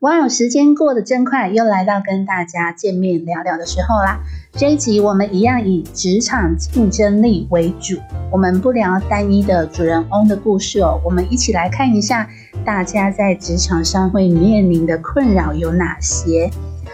哇，时间过得真快，又来到跟大家见面聊聊的时候啦。这一集我们一样以职场竞争力为主，我们不聊单一的主人翁的故事哦，我们一起来看一下大家在职场上会面临的困扰有哪些。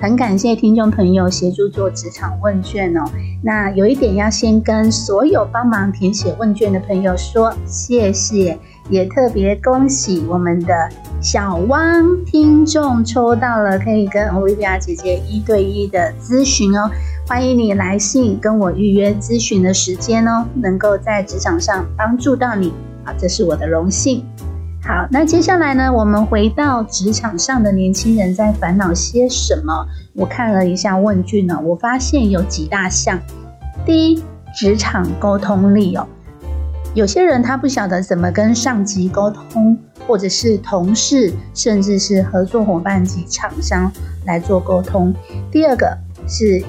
很感谢听众朋友协助做职场问卷哦。那有一点要先跟所有帮忙填写问卷的朋友说谢谢。也特别恭喜我们的小汪听众抽到了可以跟 Olivia 姐姐一对一的咨询哦，欢迎你来信跟我预约咨询的时间哦，能够在职场上帮助到你啊，这是我的荣幸。好，那接下来呢，我们回到职场上的年轻人在烦恼些什么？我看了一下问卷呢，我发现有几大项。第一，职场沟通力哦。有些人他不晓得怎么跟上级沟通，或者是同事，甚至是合作伙伴及厂商来做沟通。第二个是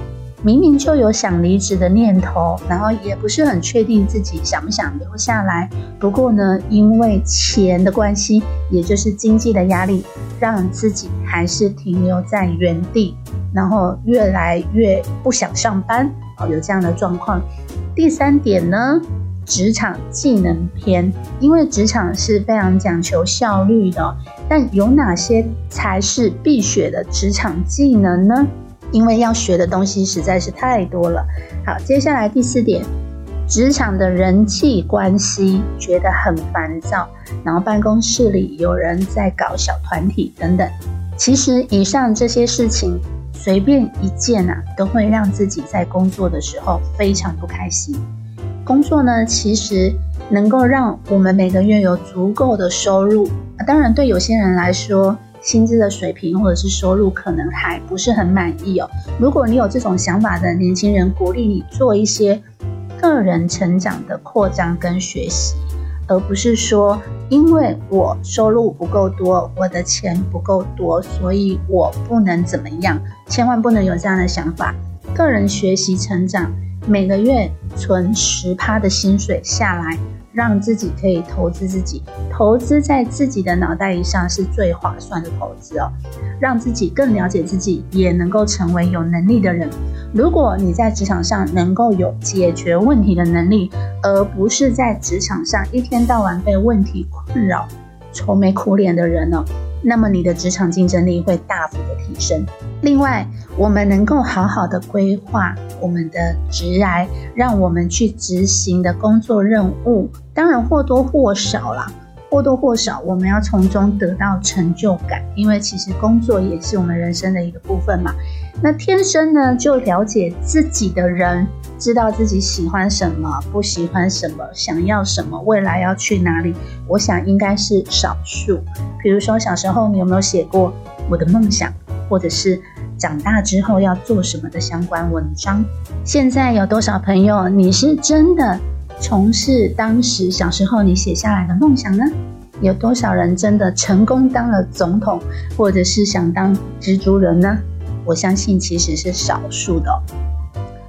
明明就有想离职的念头，然后也不是很确定自己想不想留下来。不过呢，因为钱的关系，也就是经济的压力，让自己还是停留在原地，然后越来越不想上班。哦，有这样的状况。第三点呢？职场技能篇，因为职场是非常讲求效率的，但有哪些才是必学的职场技能呢？因为要学的东西实在是太多了。好，接下来第四点，职场的人际关系觉得很烦躁，然后办公室里有人在搞小团体等等。其实以上这些事情，随便一件啊，都会让自己在工作的时候非常不开心。工作呢，其实能够让我们每个月有足够的收入。当然，对有些人来说，薪资的水平或者是收入可能还不是很满意哦。如果你有这种想法的年轻人，鼓励你做一些个人成长的扩张跟学习，而不是说因为我收入不够多，我的钱不够多，所以我不能怎么样。千万不能有这样的想法。个人学习成长。每个月存十趴的薪水下来，让自己可以投资自己，投资在自己的脑袋以上是最划算的投资哦。让自己更了解自己，也能够成为有能力的人。如果你在职场上能够有解决问题的能力，而不是在职场上一天到晚被问题困扰、愁眉苦脸的人呢？那么你的职场竞争力会大幅的提升。另外，我们能够好好的规划我们的职来，让我们去执行的工作任务，当然或多或少啦。或多或少，我们要从中得到成就感，因为其实工作也是我们人生的一个部分嘛。那天生呢，就了解自己的人，知道自己喜欢什么，不喜欢什么，想要什么，未来要去哪里，我想应该是少数。比如说小时候，你有没有写过我的梦想，或者是长大之后要做什么的相关文章？现在有多少朋友，你是真的？从事当时小时候你写下来的梦想呢？有多少人真的成功当了总统，或者是想当蜘蛛人呢？我相信其实是少数的。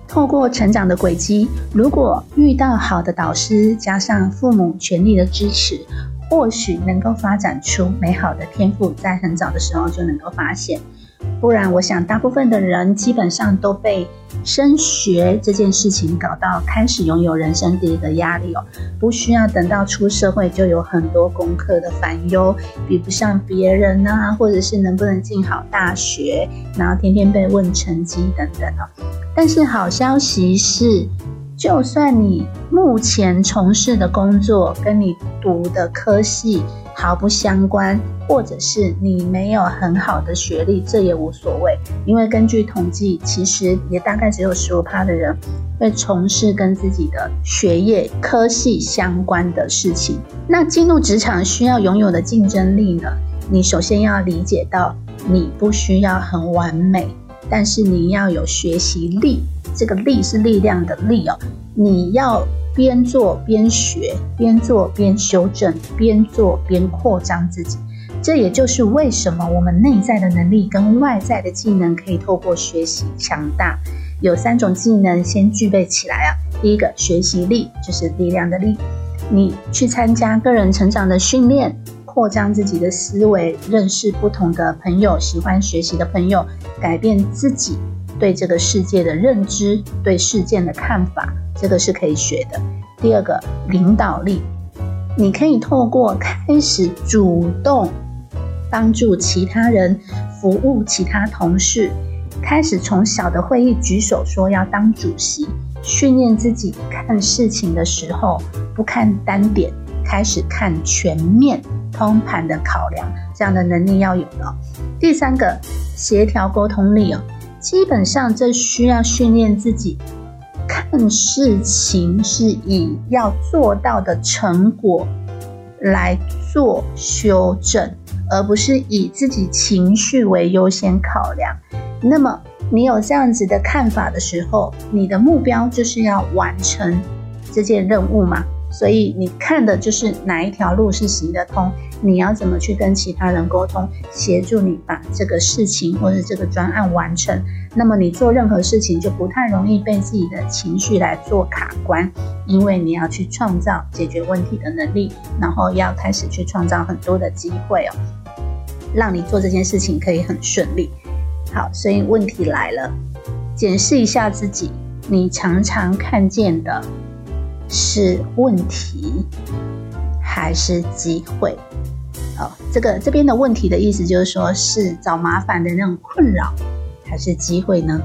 透过成长的轨迹，如果遇到好的导师，加上父母全力的支持，或许能够发展出美好的天赋，在很早的时候就能够发现。不然，我想大部分的人基本上都被升学这件事情搞到开始拥有人生第一个压力哦，不需要等到出社会就有很多功课的烦忧，比不上别人啊，或者是能不能进好大学，然后天天被问成绩等等哦。但是好消息是，就算你目前从事的工作跟你读的科系毫不相关。或者是你没有很好的学历，这也无所谓，因为根据统计，其实也大概只有十五趴的人会从事跟自己的学业科系相关的事情。那进入职场需要拥有的竞争力呢？你首先要理解到你不需要很完美，但是你要有学习力。这个力是力量的力哦，你要边做边学，边做边修正，边做边扩张自己。这也就是为什么我们内在的能力跟外在的技能可以透过学习强大。有三种技能先具备起来啊。第一个学习力就是力量的力，你去参加个人成长的训练，扩张自己的思维，认识不同的朋友，喜欢学习的朋友，改变自己对这个世界的认知，对事件的看法，这个是可以学的。第二个领导力，你可以透过开始主动帮助其他人，服务其他同事。开始从小的会议举手说要当主席，训练自己看事情的时候不看单点，开始看全面通盘的考量，这样的能力要有的。第三个，协调沟通力哦，基本上这需要训练自己看事情是以要做到的成果来做修正，而不是以自己情绪为优先考量。那么，你有这样子的看法的时候，你的目标就是要完成这件任务嘛？所以你看的就是哪一条路是行得通，你要怎么去跟其他人沟通，协助你把这个事情或者这个专案完成。那么你做任何事情就不太容易被自己的情绪来做卡关，因为你要去创造解决问题的能力，然后要开始去创造很多的机会哦，让你做这件事情可以很顺利。好，所以问题来了，检视一下自己，你常常看见的是问题还是机会？哦，这个这边的问题的意思就是说，是找麻烦的那种困扰，还是机会呢？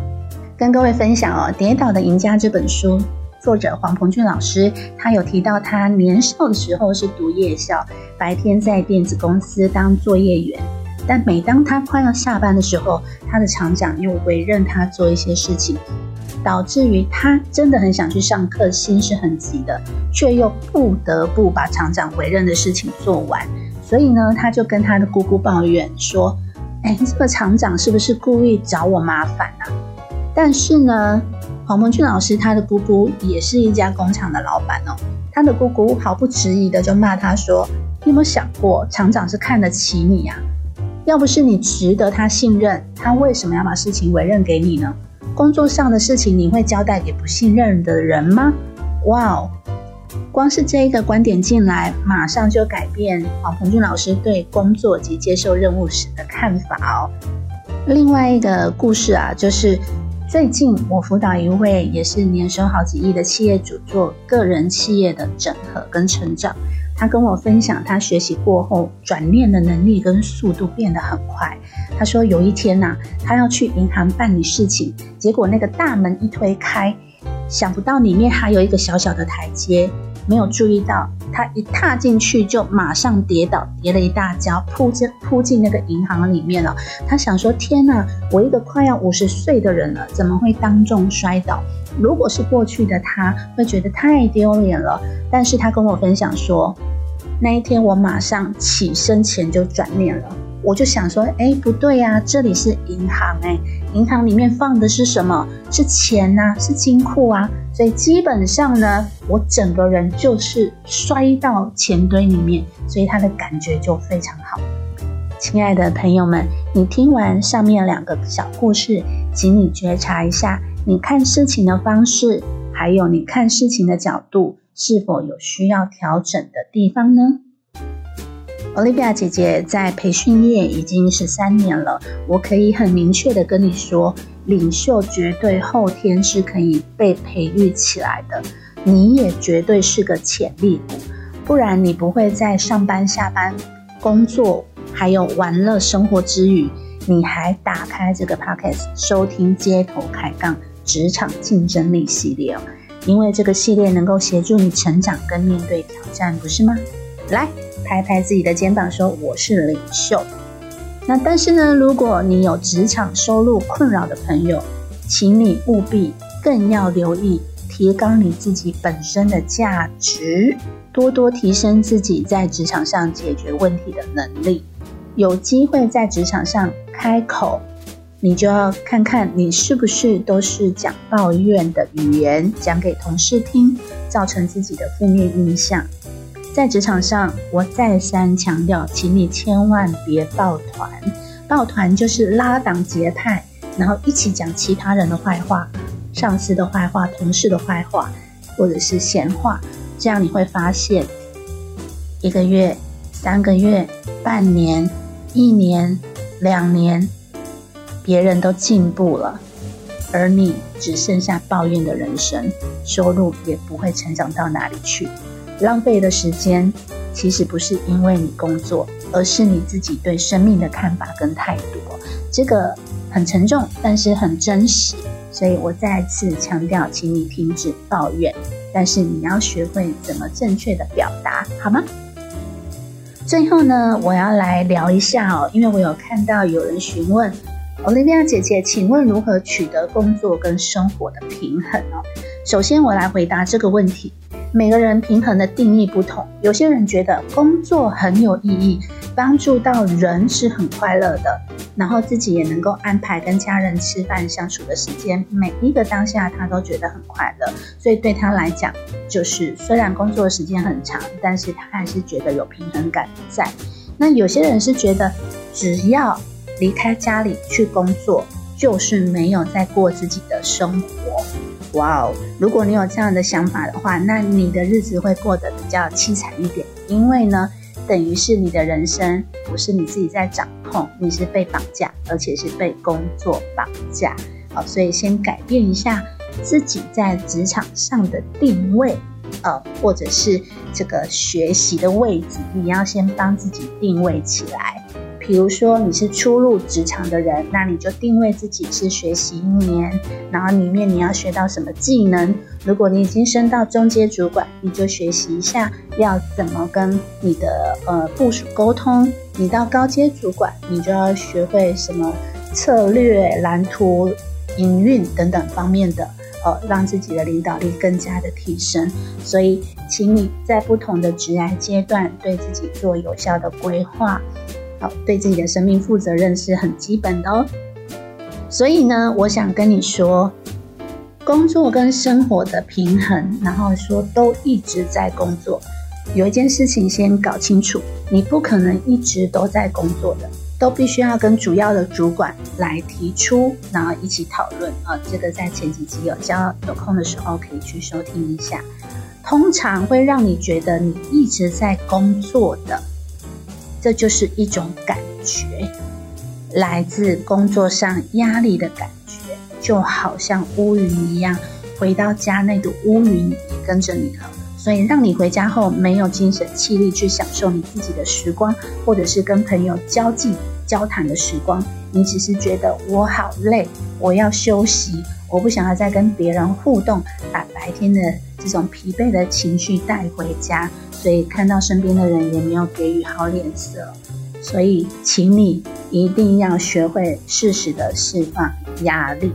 跟各位分享哦，《跌倒的赢家》这本书，作者黄鹏俊老师，他有提到他年少的时候是读夜校，白天在电子公司当作业员。但每当他快要下班的时候，他的厂长又委任他做一些事情，导致于他真的很想去上课，心是很急的，却又不得不把厂长委任的事情做完。所以呢，他就跟他的姑姑抱怨说：“哎，这个厂长是不是故意找我麻烦啊？”但是呢，黄蒙俊老师他的姑姑也是一家工厂的老板哦，他的姑姑毫不迟疑的就骂他说：“你有没有想过，厂长是看得起你啊？”要不是你值得他信任，他为什么要把事情委任给你呢？工作上的事情你会交代给不信任的人吗？哇哦，光是这一个观点进来，马上就改变黄鹏俊老师对工作及接受任务时的看法哦。另外一个故事啊，就是最近我辅导一位也是年收好几亿的企业主做个人企业的整合跟成长。他跟我分享，他学习过后转念的能力跟速度变得很快。他说有一天呐，他要去银行办理事情，结果那个大门一推开，想不到里面还有一个小小的台阶。没有注意到，他一踏进去就马上跌倒，跌了一大跤，扑进扑进那个银行里面了。他想说：天哪，我一个快要五十岁的人了，怎么会当众摔倒？如果是过去的他，会觉得太丢脸了。但是他跟我分享说，那一天我马上起身前就转念了。我就想说，哎，不对呀，这里是银行，哎，银行里面放的是什么？是钱呐，是金库啊。所以基本上呢，我整个人就是摔到钱堆里面，所以他的感觉就非常好。亲爱的朋友们，你听完上面两个小故事，请你觉察一下，你看事情的方式，还有你看事情的角度，是否有需要调整的地方呢？Olivia 姐姐在培训业已经十三年了，我可以很明确的跟你说，领袖绝对后天是可以被培育起来的，你也绝对是个潜力股，不然你不会在上班、下班、工作还有玩乐生活之余，你还打开这个 podcast 收听街头开杠职场竞争力系列哦，因为这个系列能够协助你成长跟面对挑战，不是吗？来。拍拍自己的肩膀，说：“我是领袖。”那但是呢，如果你有职场收入困扰的朋友，请你务必更要留意提高你自己本身的价值，多多提升自己在职场上解决问题的能力。有机会在职场上开口，你就要看看你是不是都是讲抱怨的语言讲给同事听，造成自己的负面印象。在职场上，我再三强调，请你千万别抱团。抱团就是拉党结派，然后一起讲其他人的坏话、上司的坏话、同事的坏话，或者是闲话。这样你会发现，一个月、三个月、半年、一年、两年，别人都进步了，而你只剩下抱怨的人生，收入也不会成长到哪里去。浪费的时间，其实不是因为你工作，而是你自己对生命的看法跟态度。这个很沉重，但是很真实。所以我再次强调，请你停止抱怨，但是你要学会怎么正确的表达，好吗？最后呢，我要来聊一下哦，因为我有看到有人询问 Olivia 姐姐，请问如何取得工作跟生活的平衡哦？首先，我来回答这个问题。每个人平衡的定义不同，有些人觉得工作很有意义，帮助到人是很快乐的，然后自己也能够安排跟家人吃饭相处的时间，每一个当下他都觉得很快乐，所以对他来讲，就是虽然工作时间很长，但是他还是觉得有平衡感在。那有些人是觉得，只要离开家里去工作，就是没有在过自己的生活。哇哦！如果你有这样的想法的话，那你的日子会过得比较凄惨一点，因为呢，等于是你的人生不是你自己在掌控，你是被绑架，而且是被工作绑架。好，所以先改变一下自己在职场上的定位，呃，或者是这个学习的位置，你要先帮自己定位起来。比如说你是初入职场的人，那你就定位自己是学习一年，然后里面你要学到什么技能。如果你已经升到中阶主管，你就学习一下要怎么跟你的呃部属沟通。你到高阶主管，你就要学会什么策略、蓝图、营运等等方面的，呃，让自己的领导力更加的提升。所以，请你在不同的职涯阶段，对自己做有效的规划。对自己的生命负责任是很基本的哦。所以呢，我想跟你说，工作跟生活的平衡，然后说都一直在工作。有一件事情先搞清楚，你不可能一直都在工作的，都必须要跟主要的主管来提出，然后一起讨论啊。这个在前几集有教，有空的时候可以去收听一下。通常会让你觉得你一直在工作的。这就是一种感觉，来自工作上压力的感觉，就好像乌云一样，回到家那朵乌云也跟着你了，所以让你回家后没有精神气力去享受你自己的时光，或者是跟朋友交际交谈的时光，你只是觉得我好累，我要休息，我不想要再跟别人互动，把白天的这种疲惫的情绪带回家。所以看到身边的人也没有给予好脸色，所以请你一定要学会适时的释放压力。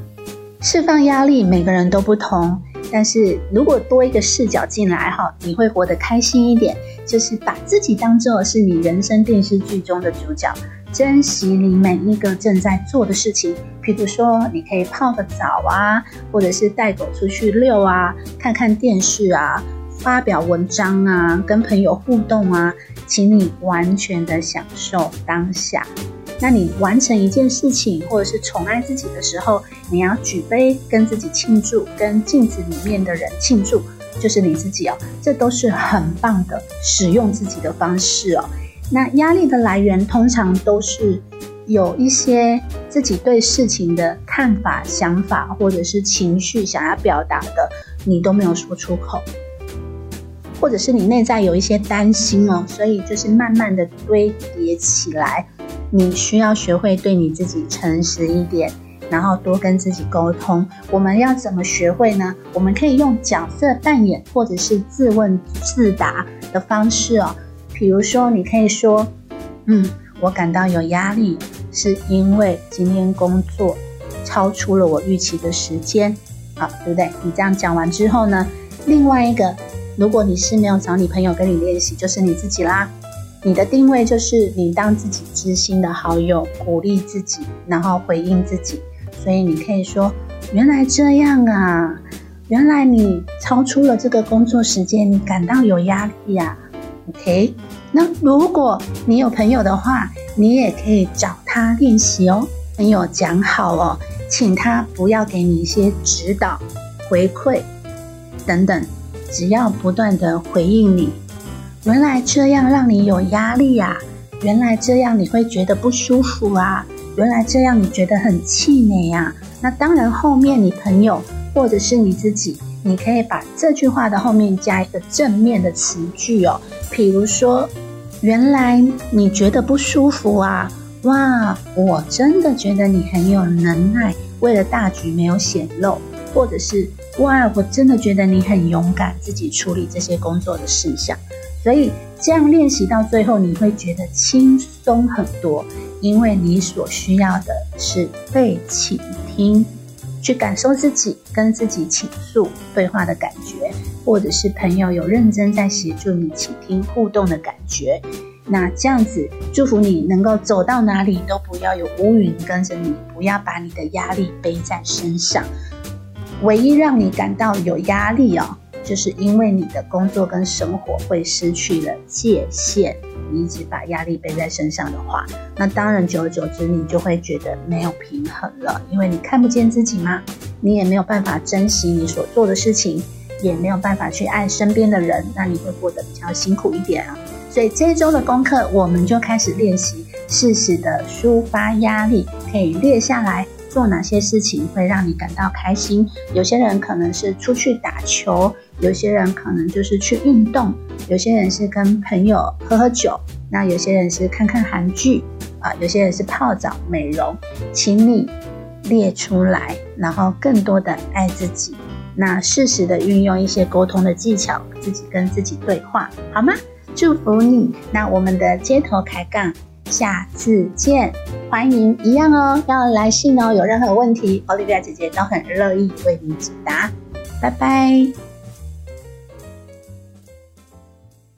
释放压力，每个人都不同，但是如果多一个视角进来哈，你会活得开心一点。就是把自己当做是你人生电视剧中的主角，珍惜你每一个正在做的事情。譬如说，你可以泡个澡啊，或者是带狗出去遛啊，看看电视啊。发表文章啊，跟朋友互动啊，请你完全的享受当下。那你完成一件事情，或者是宠爱自己的时候，你要举杯跟自己庆祝，跟镜子里面的人庆祝，就是你自己哦。这都是很棒的使用自己的方式哦。那压力的来源通常都是有一些自己对事情的看法、想法，或者是情绪想要表达的，你都没有说出口。或者是你内在有一些担心哦，所以就是慢慢的堆叠起来。你需要学会对你自己诚实一点，然后多跟自己沟通。我们要怎么学会呢？我们可以用角色扮演或者是自问自答的方式哦。比如说，你可以说：“嗯，我感到有压力，是因为今天工作超出了我预期的时间。”好，对不对？你这样讲完之后呢，另外一个。如果你是没有找你朋友跟你练习，就是你自己啦。你的定位就是你当自己知心的好友，鼓励自己，然后回应自己。所以你可以说：“原来这样啊，原来你超出了这个工作时间，你感到有压力呀。”OK，那如果你有朋友的话，你也可以找他练习哦。朋友讲好哦，请他不要给你一些指导、回馈等等，只要不断的回应你。原来这样让你有压力呀，原来这样你会觉得不舒服啊。原来这样，你觉得很气馁呀？那当然，后面你朋友或者是你自己，你可以把这句话的后面加一个正面的词句哦。比如说，原来你觉得不舒服啊？哇，我真的觉得你很有能耐，为了大局没有显露，或者是哇，我真的觉得你很勇敢，自己处理这些工作的事项。所以这样练习到最后，你会觉得轻松很多。因为你所需要的是被倾听，去感受自己跟自己倾诉对话的感觉，或者是朋友有认真在协助你倾听互动的感觉。那这样子，祝福你能够走到哪里都不要有乌云跟着你，不要把你的压力背在身上。唯一让你感到有压力哦，就是因为你的工作跟生活会失去了界限。你一直把压力背在身上的话，那当然久而久之，你就会觉得没有平衡了，因为你看不见自己吗？你也没有办法珍惜你所做的事情，也没有办法去爱身边的人，那你会过得比较辛苦一点啊。所以这一周的功课，我们就开始练习适时的抒发压力，可以列下来做哪些事情会让你感到开心。有些人可能是出去打球。有些人可能就是去运动，有些人是跟朋友喝喝酒，那有些人是看看韩剧啊，有些人是泡澡美容，请你列出来，然后更多的爱自己，那适时的运用一些沟通的技巧，自己跟自己对话，好吗？祝福你，那我们的街头开杠，下次见，欢迎一样哦，要来信哦，有任何问题，奥利维亚姐姐都很乐意为你解答，拜拜。